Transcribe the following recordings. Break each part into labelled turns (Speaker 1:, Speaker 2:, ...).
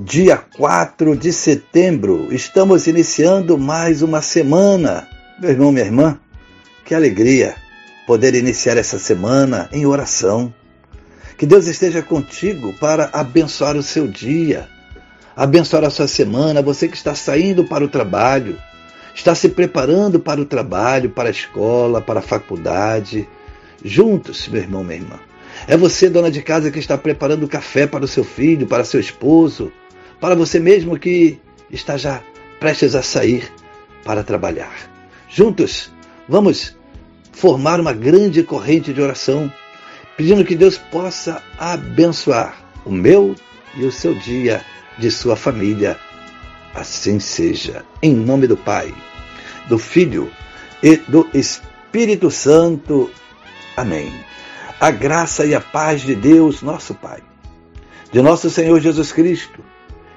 Speaker 1: dia 4 de setembro, estamos iniciando mais uma semana. Meu irmão, minha irmã, que alegria poder iniciar essa semana em oração. Que Deus esteja contigo para abençoar o seu dia, abençoar a sua semana, você que está saindo para o trabalho, está se preparando para o trabalho, para a escola, para a faculdade. Juntos, meu irmão, minha irmã. É você, dona de casa, que está preparando o café para o seu filho, para seu esposo, para você mesmo que está já prestes a sair para trabalhar. Juntos, vamos formar uma grande corrente de oração, pedindo que Deus possa abençoar o meu e o seu dia de sua família. Assim seja, em nome do Pai, do Filho e do Espírito Santo. Amém. A graça e a paz de Deus, nosso Pai, de nosso Senhor Jesus Cristo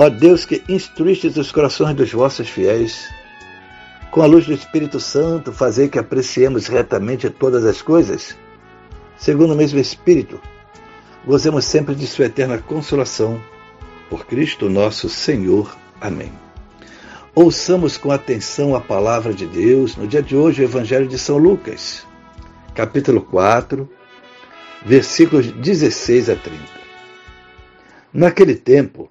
Speaker 1: Ó Deus que instruístes os corações dos vossos fiéis, com a luz do Espírito Santo, fazer que apreciemos retamente todas as coisas, segundo o mesmo Espírito, gozemos sempre de Sua eterna consolação. Por Cristo nosso Senhor. Amém. Ouçamos com atenção a palavra de Deus no dia de hoje, o Evangelho de São Lucas, capítulo 4, versículos 16 a 30. Naquele tempo,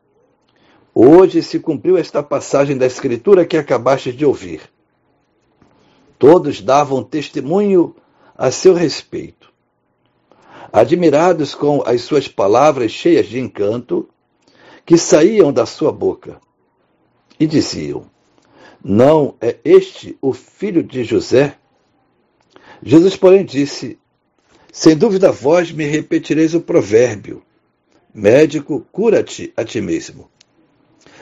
Speaker 1: Hoje se cumpriu esta passagem da Escritura que acabaste de ouvir. Todos davam testemunho a seu respeito. Admirados com as suas palavras cheias de encanto, que saíam da sua boca, e diziam: Não é este o filho de José? Jesus, porém, disse: Sem dúvida vós me repetireis o provérbio: Médico, cura-te a ti mesmo.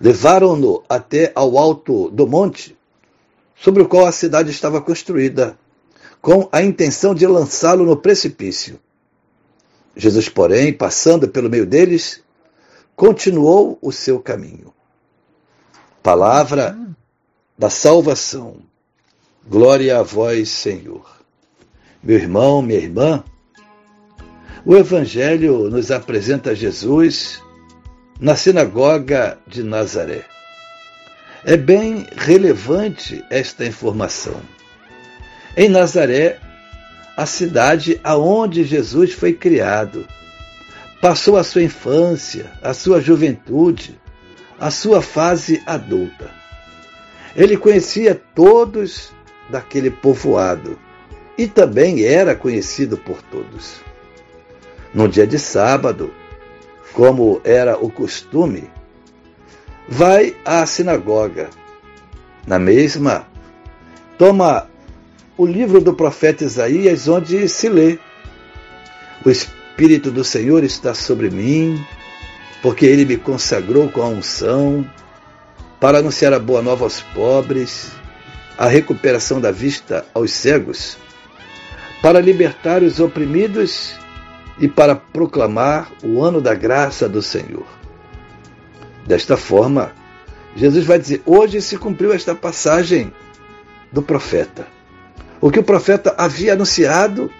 Speaker 1: Levaram-no até ao alto do monte, sobre o qual a cidade estava construída, com a intenção de lançá-lo no precipício. Jesus, porém, passando pelo meio deles, continuou o seu caminho. Palavra da salvação. Glória a vós, Senhor. Meu irmão, minha irmã, o Evangelho nos apresenta Jesus na sinagoga de Nazaré. É bem relevante esta informação. Em Nazaré, a cidade aonde Jesus foi criado, passou a sua infância, a sua juventude, a sua fase adulta. Ele conhecia todos daquele povoado e também era conhecido por todos. No dia de sábado, como era o costume, vai à sinagoga. Na mesma, toma o livro do profeta Isaías, onde se lê: O Espírito do Senhor está sobre mim, porque ele me consagrou com a unção para anunciar a boa nova aos pobres, a recuperação da vista aos cegos, para libertar os oprimidos e para proclamar o ano da graça do Senhor. Desta forma, Jesus vai dizer: hoje se cumpriu esta passagem do profeta. O que o profeta havia anunciado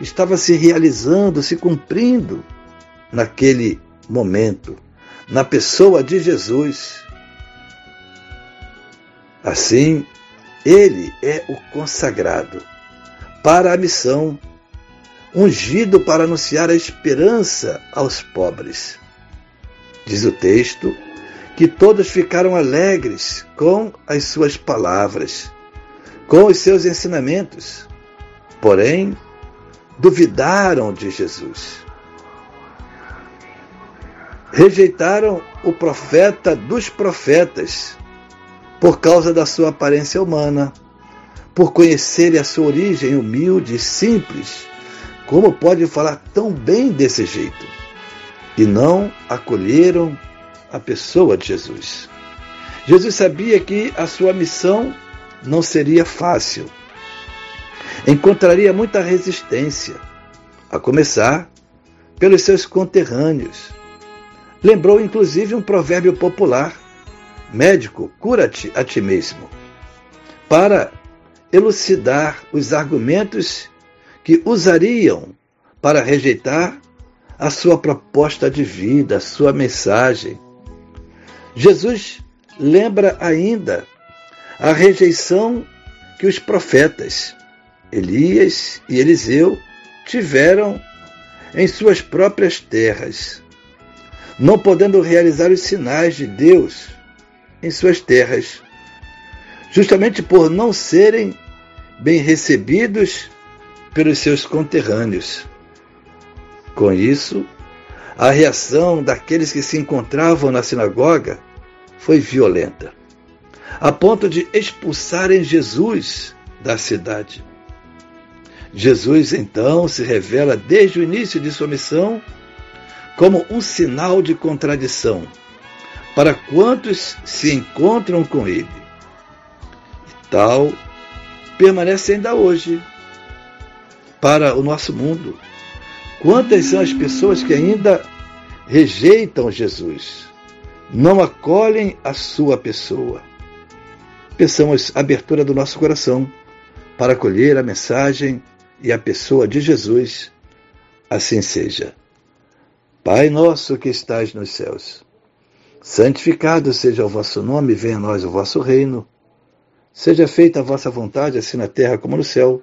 Speaker 1: estava se realizando, se cumprindo naquele momento, na pessoa de Jesus. Assim, ele é o consagrado para a missão ungido para anunciar a esperança aos pobres. Diz o texto que todos ficaram alegres com as suas palavras, com os seus ensinamentos, porém duvidaram de Jesus. Rejeitaram o profeta dos profetas por causa da sua aparência humana, por conhecerem a sua origem humilde e simples como pode falar tão bem desse jeito? E não acolheram a pessoa de Jesus. Jesus sabia que a sua missão não seria fácil. Encontraria muita resistência, a começar pelos seus conterrâneos. Lembrou inclusive um provérbio popular: médico, cura-te a ti mesmo, para elucidar os argumentos que usariam para rejeitar a sua proposta de vida, a sua mensagem. Jesus lembra ainda a rejeição que os profetas Elias e Eliseu tiveram em suas próprias terras, não podendo realizar os sinais de Deus em suas terras, justamente por não serem bem recebidos pelos seus conterrâneos. Com isso, a reação daqueles que se encontravam na sinagoga foi violenta, a ponto de expulsarem Jesus da cidade. Jesus então se revela desde o início de sua missão como um sinal de contradição para quantos se encontram com ele. E tal permanece ainda hoje para o nosso mundo. Quantas são as pessoas que ainda rejeitam Jesus, não acolhem a sua pessoa? Peçamos abertura do nosso coração para acolher a mensagem e a pessoa de Jesus. Assim seja. Pai nosso que estais nos céus, santificado seja o vosso nome, venha a nós o vosso reino. Seja feita a vossa vontade, assim na terra como no céu.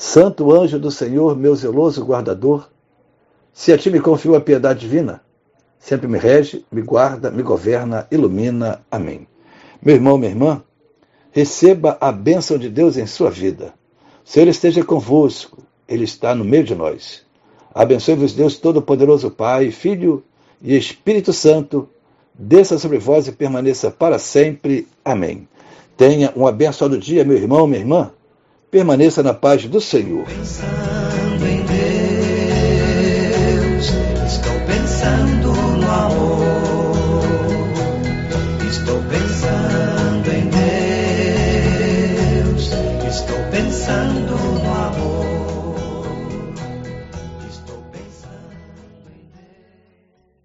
Speaker 1: Santo anjo do Senhor, meu zeloso guardador, se a ti me confio a piedade divina, sempre me rege, me guarda, me governa, ilumina. Amém. Meu irmão, minha irmã, Receba a bênção de Deus em sua vida. O Senhor esteja convosco, Ele está no meio de nós. Abençoe-vos, Deus Todo-Poderoso, Pai, Filho e Espírito Santo, desça sobre vós e permaneça para sempre. Amém. Tenha um abençoado dia, meu irmão, minha irmã. Permaneça na paz do Senhor.
Speaker 2: Pensando em Deus, estou pensando